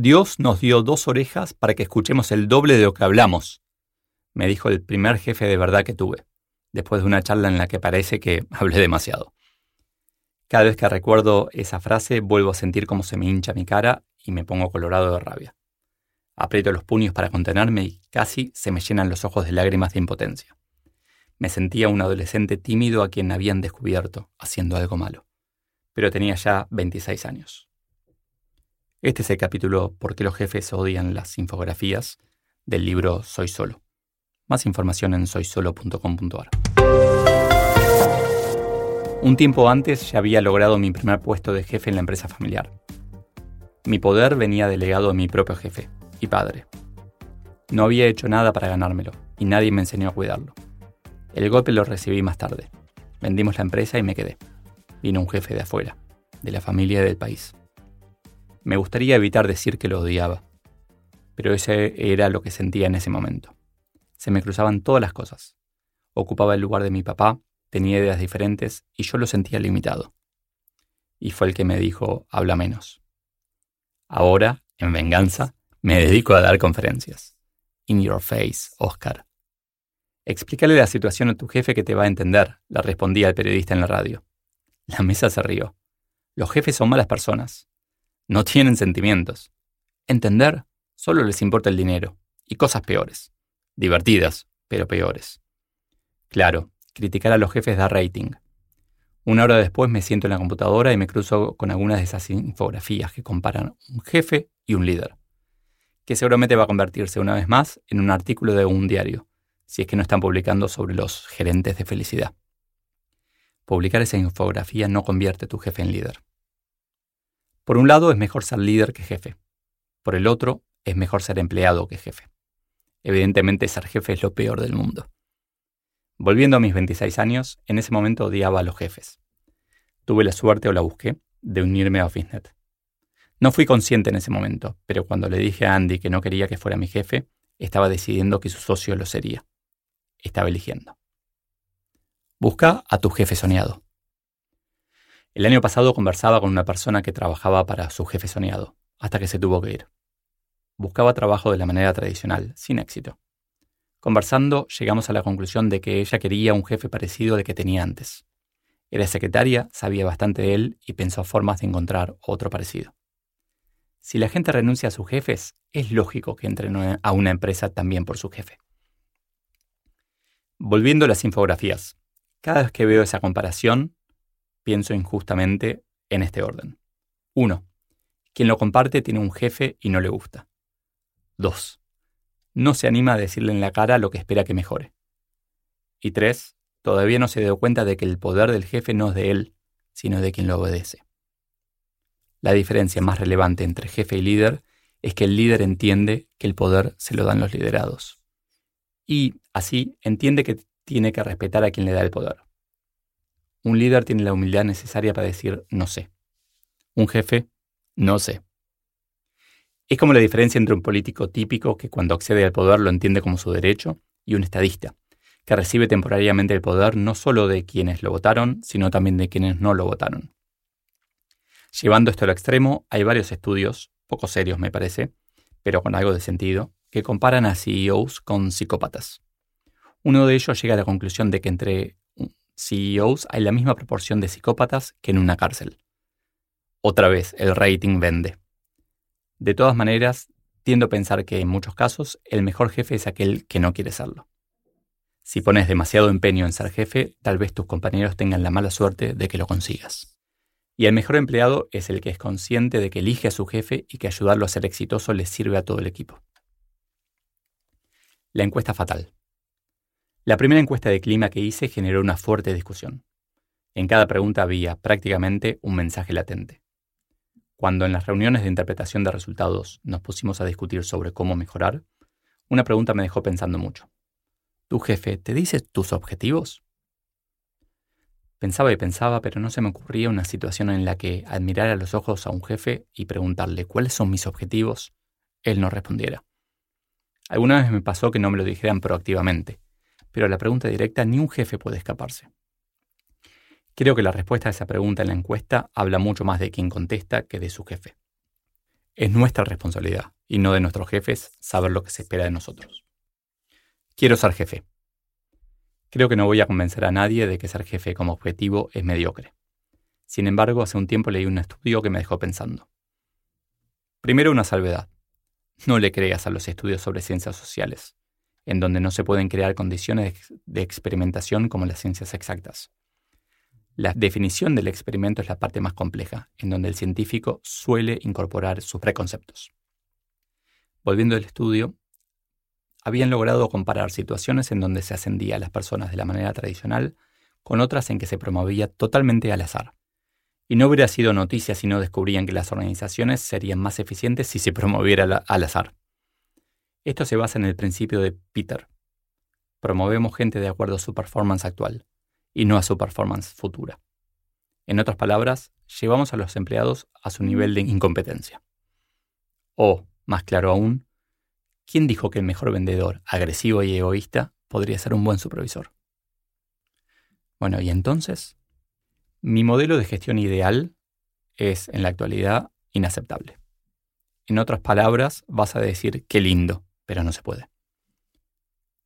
Dios nos dio dos orejas para que escuchemos el doble de lo que hablamos, me dijo el primer jefe de verdad que tuve, después de una charla en la que parece que hablé demasiado. Cada vez que recuerdo esa frase vuelvo a sentir cómo se me hincha mi cara y me pongo colorado de rabia. Aprieto los puños para contenerme y casi se me llenan los ojos de lágrimas de impotencia. Me sentía un adolescente tímido a quien habían descubierto haciendo algo malo, pero tenía ya 26 años. Este es el capítulo ¿Por qué los jefes odian las infografías? del libro Soy Solo. Más información en soysolo.com.ar. Un tiempo antes ya había logrado mi primer puesto de jefe en la empresa familiar. Mi poder venía delegado a mi propio jefe y padre. No había hecho nada para ganármelo y nadie me enseñó a cuidarlo. El golpe lo recibí más tarde. Vendimos la empresa y me quedé. Vino un jefe de afuera, de la familia y del país. Me gustaría evitar decir que lo odiaba, pero ese era lo que sentía en ese momento. Se me cruzaban todas las cosas. Ocupaba el lugar de mi papá tenía ideas diferentes y yo lo sentía limitado. Y fue el que me dijo, habla menos. Ahora, en venganza, me dedico a dar conferencias. In your face, Oscar. Explícale la situación a tu jefe que te va a entender, le respondía el periodista en la radio. La mesa se rió. Los jefes son malas personas. No tienen sentimientos. Entender solo les importa el dinero y cosas peores. Divertidas, pero peores. Claro, criticar a los jefes da rating. Una hora después me siento en la computadora y me cruzo con algunas de esas infografías que comparan un jefe y un líder, que seguramente va a convertirse una vez más en un artículo de un diario, si es que no están publicando sobre los gerentes de felicidad. Publicar esa infografía no convierte a tu jefe en líder. Por un lado, es mejor ser líder que jefe. Por el otro, es mejor ser empleado que jefe. Evidentemente, ser jefe es lo peor del mundo. Volviendo a mis 26 años, en ese momento odiaba a los jefes. Tuve la suerte o la busqué de unirme a OfficeNet. No fui consciente en ese momento, pero cuando le dije a Andy que no quería que fuera mi jefe, estaba decidiendo que su socio lo sería. Estaba eligiendo. Busca a tu jefe soñado. El año pasado conversaba con una persona que trabajaba para su jefe soñado, hasta que se tuvo que ir. Buscaba trabajo de la manera tradicional, sin éxito. Conversando, llegamos a la conclusión de que ella quería un jefe parecido al que tenía antes. Era secretaria, sabía bastante de él y pensó formas de encontrar otro parecido. Si la gente renuncia a sus jefes, es lógico que entren a una empresa también por su jefe. Volviendo a las infografías, cada vez que veo esa comparación, pienso injustamente en este orden. 1. Quien lo comparte tiene un jefe y no le gusta. 2 no se anima a decirle en la cara lo que espera que mejore. Y tres, todavía no se dio cuenta de que el poder del jefe no es de él, sino de quien lo obedece. La diferencia más relevante entre jefe y líder es que el líder entiende que el poder se lo dan los liderados. Y, así, entiende que tiene que respetar a quien le da el poder. Un líder tiene la humildad necesaria para decir no sé. Un jefe, no sé. Es como la diferencia entre un político típico que cuando accede al poder lo entiende como su derecho y un estadista, que recibe temporariamente el poder no solo de quienes lo votaron, sino también de quienes no lo votaron. Llevando esto al extremo, hay varios estudios, poco serios me parece, pero con algo de sentido, que comparan a CEOs con psicópatas. Uno de ellos llega a la conclusión de que entre CEOs hay la misma proporción de psicópatas que en una cárcel. Otra vez, el rating vende. De todas maneras, tiendo a pensar que en muchos casos el mejor jefe es aquel que no quiere serlo. Si pones demasiado empeño en ser jefe, tal vez tus compañeros tengan la mala suerte de que lo consigas. Y el mejor empleado es el que es consciente de que elige a su jefe y que ayudarlo a ser exitoso le sirve a todo el equipo. La encuesta fatal. La primera encuesta de clima que hice generó una fuerte discusión. En cada pregunta había prácticamente un mensaje latente. Cuando en las reuniones de interpretación de resultados nos pusimos a discutir sobre cómo mejorar, una pregunta me dejó pensando mucho. ¿Tu jefe te dice tus objetivos? Pensaba y pensaba, pero no se me ocurría una situación en la que admirar a los ojos a un jefe y preguntarle cuáles son mis objetivos, él no respondiera. Alguna vez me pasó que no me lo dijeran proactivamente, pero a la pregunta directa ni un jefe puede escaparse. Creo que la respuesta a esa pregunta en la encuesta habla mucho más de quien contesta que de su jefe. Es nuestra responsabilidad, y no de nuestros jefes, saber lo que se espera de nosotros. Quiero ser jefe. Creo que no voy a convencer a nadie de que ser jefe como objetivo es mediocre. Sin embargo, hace un tiempo leí un estudio que me dejó pensando. Primero una salvedad. No le creas a los estudios sobre ciencias sociales, en donde no se pueden crear condiciones de experimentación como las ciencias exactas. La definición del experimento es la parte más compleja, en donde el científico suele incorporar sus preconceptos. Volviendo al estudio, habían logrado comparar situaciones en donde se ascendía a las personas de la manera tradicional con otras en que se promovía totalmente al azar. Y no hubiera sido noticia si no descubrían que las organizaciones serían más eficientes si se promoviera al azar. Esto se basa en el principio de Peter. Promovemos gente de acuerdo a su performance actual y no a su performance futura. En otras palabras, llevamos a los empleados a su nivel de incompetencia. O, más claro aún, ¿quién dijo que el mejor vendedor, agresivo y egoísta, podría ser un buen supervisor? Bueno, y entonces, mi modelo de gestión ideal es, en la actualidad, inaceptable. En otras palabras, vas a decir qué lindo, pero no se puede.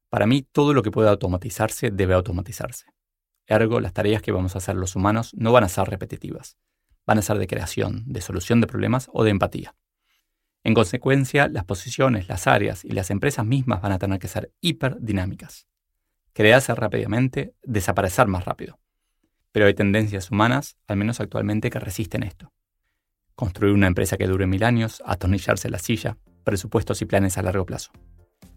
Para mí, todo lo que pueda automatizarse debe automatizarse. Ergo, las tareas que vamos a hacer los humanos no van a ser repetitivas. Van a ser de creación, de solución de problemas o de empatía. En consecuencia, las posiciones, las áreas y las empresas mismas van a tener que ser hiperdinámicas. Crearse rápidamente, desaparecer más rápido. Pero hay tendencias humanas, al menos actualmente, que resisten esto. Construir una empresa que dure mil años, atornillarse la silla, presupuestos y planes a largo plazo.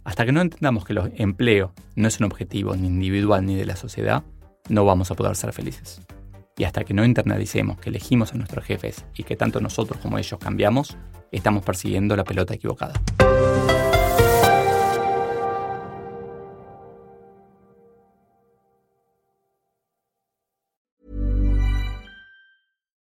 Hasta que no entendamos que el empleo no es un objetivo ni individual ni de la sociedad, no vamos a poder ser felices. Y hasta que no internalicemos que elegimos a nuestros jefes y que tanto nosotros como ellos cambiamos, estamos persiguiendo la pelota equivocada.